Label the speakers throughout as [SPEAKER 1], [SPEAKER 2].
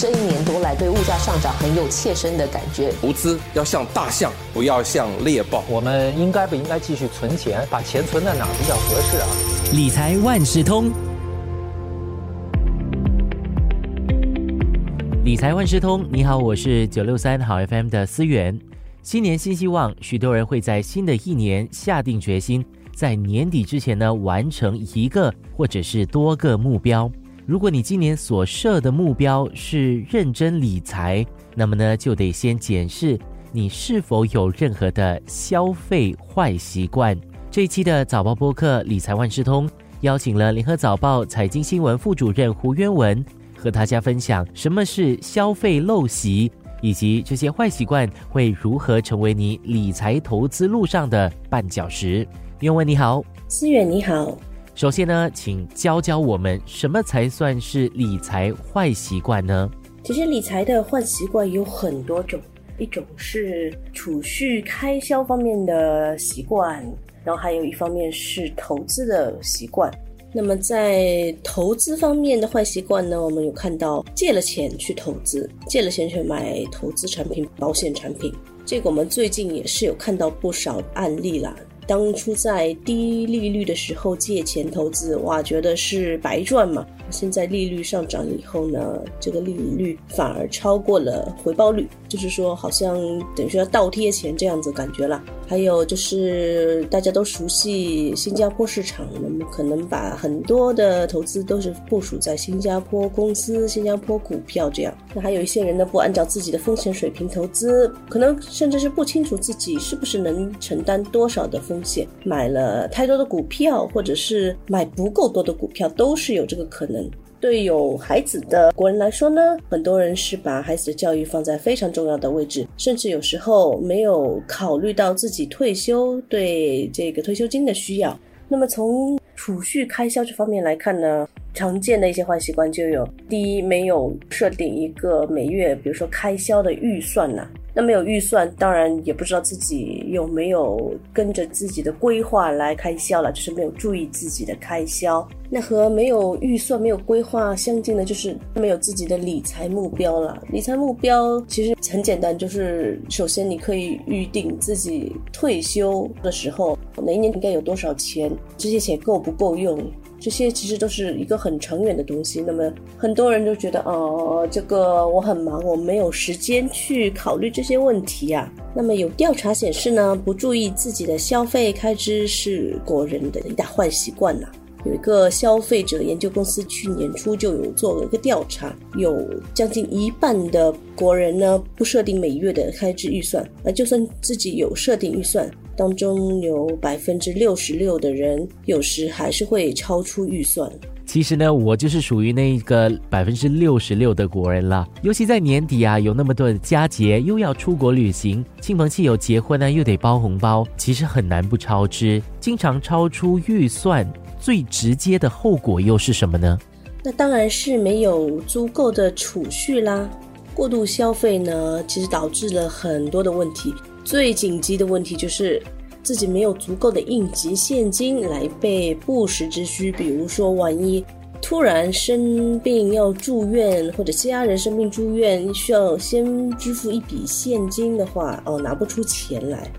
[SPEAKER 1] 这一年多来对物价上涨很有切身的感觉。
[SPEAKER 2] 投资要像大象，不要像猎豹。
[SPEAKER 3] 我们应该不应该继续存钱？把钱存在哪比较合适啊？
[SPEAKER 4] 理财万事通，理财万事通，你好，我是九六三好 FM 的思源。新年新希望，许多人会在新的一年下定决心，在年底之前呢完成一个或者是多个目标。如果你今年所设的目标是认真理财，那么呢就得先检视你是否有任何的消费坏习惯。这一期的早报播客理财万事通邀请了联合早报财经新闻副主任胡渊文，和大家分享什么是消费陋习，以及这些坏习惯会如何成为你理财投资路上的绊脚石。渊文你好，
[SPEAKER 5] 思远你好。
[SPEAKER 4] 首先呢，请教教我们什么才算是理财坏习惯呢？
[SPEAKER 5] 其实理财的坏习惯有很多种，一种是储蓄开销方面的习惯，然后还有一方面是投资的习惯。那么在投资方面的坏习惯呢，我们有看到借了钱去投资，借了钱去买投资产品、保险产品，这个我们最近也是有看到不少案例啦。当初在低利率的时候借钱投资，哇，觉得是白赚嘛。现在利率上涨以后呢，这个利率反而超过了回报率，就是说好像等于说要倒贴钱这样子感觉了。还有就是大家都熟悉新加坡市场，那么可能把很多的投资都是部署在新加坡公司、新加坡股票这样。那还有一些人呢，不按照自己的风险水平投资，可能甚至是不清楚自己是不是能承担多少的风险，买了太多的股票，或者是买不够多的股票，都是有这个可能。对有孩子的国人来说呢，很多人是把孩子的教育放在非常重要的位置，甚至有时候没有考虑到自己退休对这个退休金的需要。那么从储蓄开销这方面来看呢，常见的一些坏习惯就有：第一，没有设定一个每月，比如说开销的预算呐。那没有预算，当然也不知道自己有没有跟着自己的规划来开销了，就是没有注意自己的开销。那和没有预算、没有规划相近的，就是没有自己的理财目标了。理财目标其实很简单，就是首先你可以预定自己退休的时候哪一年应该有多少钱，这些钱够不够用。这些其实都是一个很长远的东西。那么很多人都觉得，哦，这个我很忙，我没有时间去考虑这些问题啊。那么有调查显示呢，不注意自己的消费开支是国人的一大坏习惯呐。有一个消费者研究公司去年初就有做了一个调查，有将近一半的国人呢不设定每月的开支预算，那就算自己有设定预算。当中有百分之六十六的人，有时还是会超出预算。
[SPEAKER 4] 其实呢，我就是属于那个百分之六十六的国人了。尤其在年底啊，有那么多的佳节，又要出国旅行，亲朋戚友结婚呢，又得包红包，其实很难不超支。经常超出预算，最直接的后果又是什么呢？
[SPEAKER 5] 那当然是没有足够的储蓄啦。过度消费呢，其实导致了很多的问题。最紧急的问题就是自己没有足够的应急现金来备不时之需，比如说万一突然生病要住院，或者家人生病住院需要先支付一笔现金的话，哦，拿不出钱来。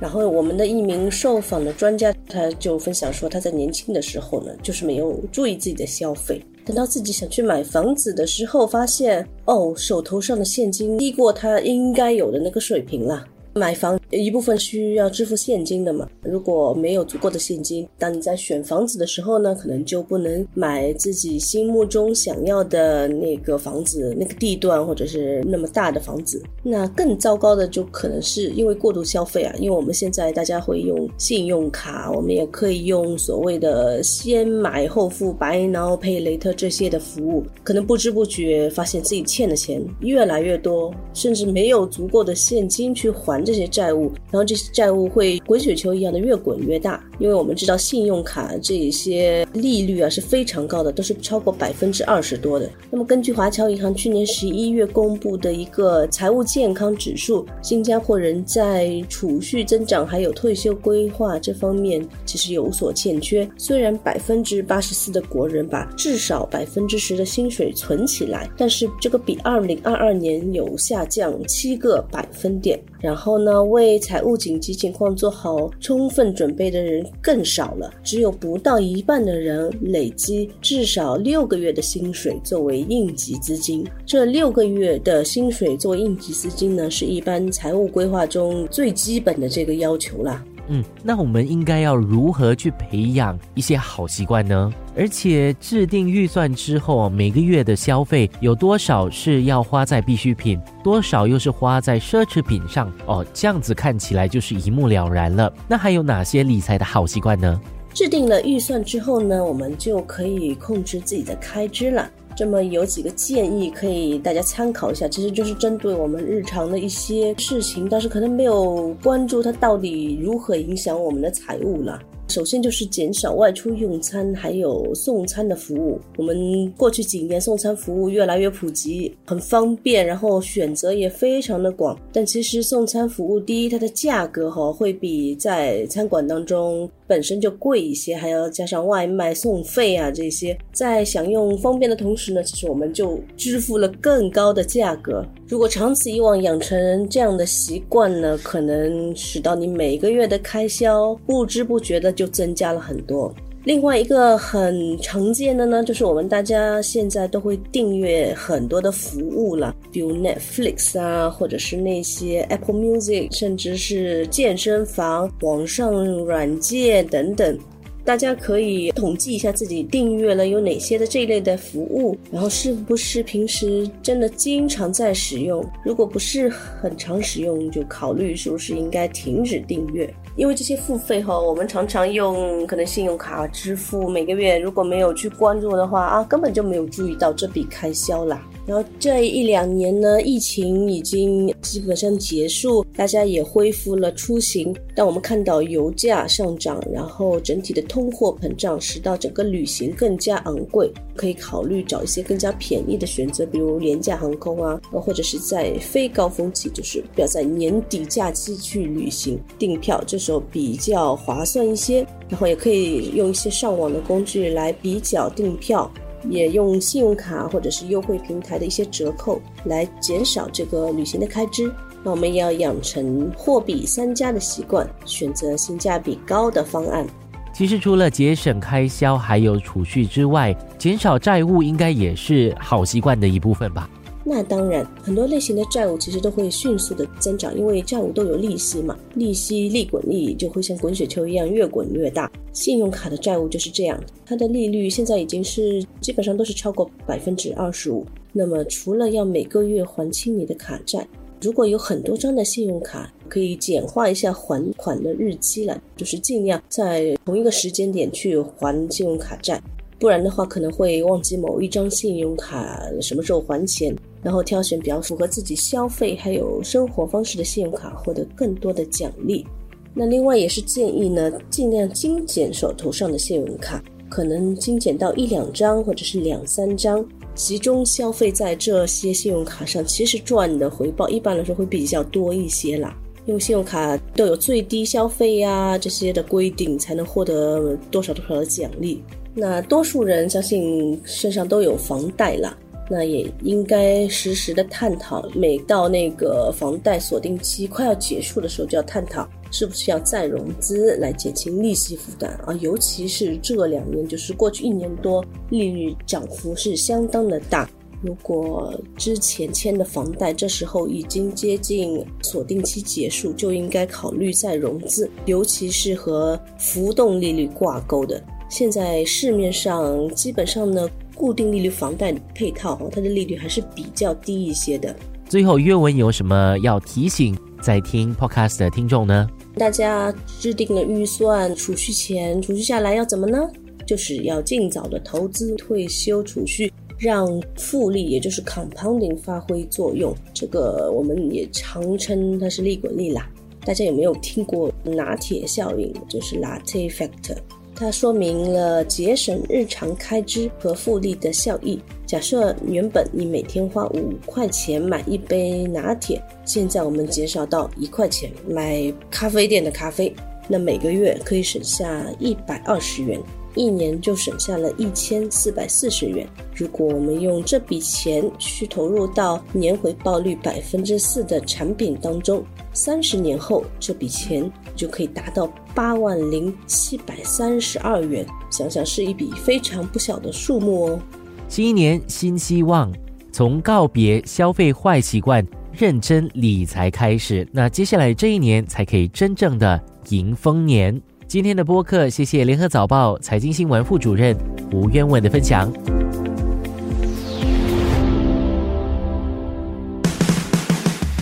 [SPEAKER 5] 然后我们的一名受访的专家他就分享说，他在年轻的时候呢，就是没有注意自己的消费，等到自己想去买房子的时候，发现哦，手头上的现金低过他应该有的那个水平了。买房一部分需要支付现金的嘛，如果没有足够的现金，当你在选房子的时候呢，可能就不能买自己心目中想要的那个房子、那个地段或者是那么大的房子。那更糟糕的就可能是因为过度消费啊，因为我们现在大家会用信用卡，我们也可以用所谓的先买后付、Buy Now Pay Later 这些的服务，可能不知不觉发现自己欠的钱越来越多，甚至没有足够的现金去还。这些债务然后这些债务会滚雪球一样的越滚越大。因为我们知道信用卡这些利率啊是非常高的，都是超过百分之二十多的。那么根据华侨银行去年十一月公布的一个财务健康指数，新加坡人在储蓄增长还有退休规划这方面其实有所欠缺。虽然百分之八十四的国人把至少百分之十的薪水存起来，但是这个比二零二二年有下降七个百分点。然后呢，为财务紧急情况做好充分准备的人更少了，只有不到一半的人累积至少六个月的薪水作为应急资金。这六个月的薪水做应急资金呢，是一般财务规划中最基本的这个要求了。
[SPEAKER 4] 嗯，那我们应该要如何去培养一些好习惯呢？而且制定预算之后，每个月的消费有多少是要花在必需品，多少又是花在奢侈品上？哦，这样子看起来就是一目了然了。那还有哪些理财的好习惯呢？
[SPEAKER 5] 制定了预算之后呢，我们就可以控制自己的开支了。这么有几个建议可以大家参考一下，其实就是针对我们日常的一些事情，但是可能没有关注它到底如何影响我们的财务了。首先就是减少外出用餐，还有送餐的服务。我们过去几年送餐服务越来越普及，很方便，然后选择也非常的广。但其实送餐服务，第一，它的价格哈会比在餐馆当中本身就贵一些，还要加上外卖送费啊这些，在享用方便的同时呢，其实我们就支付了更高的价格。如果长此以往养成这样的习惯呢，可能使到你每个月的开销不知不觉的就增加了很多。另外一个很常见的呢，就是我们大家现在都会订阅很多的服务了，比如 Netflix 啊，或者是那些 Apple Music，甚至是健身房、网上软件等等。大家可以统计一下自己订阅了有哪些的这一类的服务，然后是不是平时真的经常在使用？如果不是很常使用，就考虑是不是应该停止订阅。因为这些付费哈，我们常常用可能信用卡支付，每个月如果没有去关注的话啊，根本就没有注意到这笔开销啦。然后这一两年呢，疫情已经基本上结束，大家也恢复了出行。但我们看到油价上涨，然后整体的通货膨胀，使到整个旅行更加昂贵。可以考虑找一些更加便宜的选择，比如廉价航空啊，或者是在非高峰期，就是不要在年底假期去旅行订票，这时候比较划算一些。然后也可以用一些上网的工具来比较订票。也用信用卡或者是优惠平台的一些折扣来减少这个旅行的开支。那我们要养成货比三家的习惯，选择性价比高的方案。
[SPEAKER 4] 其实除了节省开销，还有储蓄之外，减少债务应该也是好习惯的一部分吧。
[SPEAKER 5] 那当然，很多类型的债务其实都会迅速的增长，因为债务都有利息嘛，利息利滚利就会像滚雪球一样越滚越大。信用卡的债务就是这样，它的利率现在已经是基本上都是超过百分之二十五。那么除了要每个月还清你的卡债，如果有很多张的信用卡，可以简化一下还款的日期了，就是尽量在同一个时间点去还信用卡债，不然的话可能会忘记某一张信用卡什么时候还钱。然后挑选比较符合自己消费还有生活方式的信用卡，获得更多的奖励。那另外也是建议呢，尽量精简手头上的信用卡，可能精简到一两张或者是两三张，集中消费在这些信用卡上，其实赚的回报一般来说会比较多一些啦。因为信用卡都有最低消费呀这些的规定，才能获得多少多少的奖励。那多数人相信身上都有房贷啦。那也应该实时的探讨，每到那个房贷锁定期快要结束的时候，就要探讨是不是要再融资来减轻利息负担啊。尤其是这两年，就是过去一年多，利率涨幅是相当的大。如果之前签的房贷这时候已经接近锁定期结束，就应该考虑再融资，尤其是和浮动利率挂钩的。现在市面上基本上呢。固定利率房贷配套哦，它的利率还是比较低一些的。
[SPEAKER 4] 最后，约文有什么要提醒在听 podcast 的听众呢？
[SPEAKER 5] 大家制定了预算，储蓄钱，储蓄下来要怎么呢？就是要尽早的投资退休储蓄，让复利，也就是 compounding 发挥作用。这个我们也常称它是利滚利啦。大家有没有听过拿铁效应？就是 Latte Factor。它说明了节省日常开支和复利的效益。假设原本你每天花五块钱买一杯拿铁，现在我们减少到一块钱买咖啡店的咖啡，那每个月可以省下一百二十元，一年就省下了一千四百四十元。如果我们用这笔钱去投入到年回报率百分之四的产品当中，三十年后这笔钱就可以达到八万零七百三十二元。想想是一笔非常不小的数目哦。
[SPEAKER 4] 新一年新希望，从告别消费坏习惯、认真理财开始，那接下来这一年才可以真正的迎丰年。今天的播客，谢谢联合早报财经新闻副主任吴渊文的分享。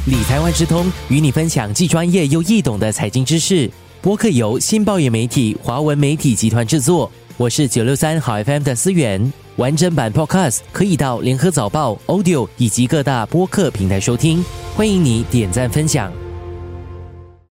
[SPEAKER 4] 理财万事通与你分享既专业又易懂的财经知识。播客由新报业媒体华文媒体集团制作，我是九六三好 FM 的思源。完整版 Podcast 可以到联合早报 Audio 以及各大播客平台收听，欢迎你点赞分享。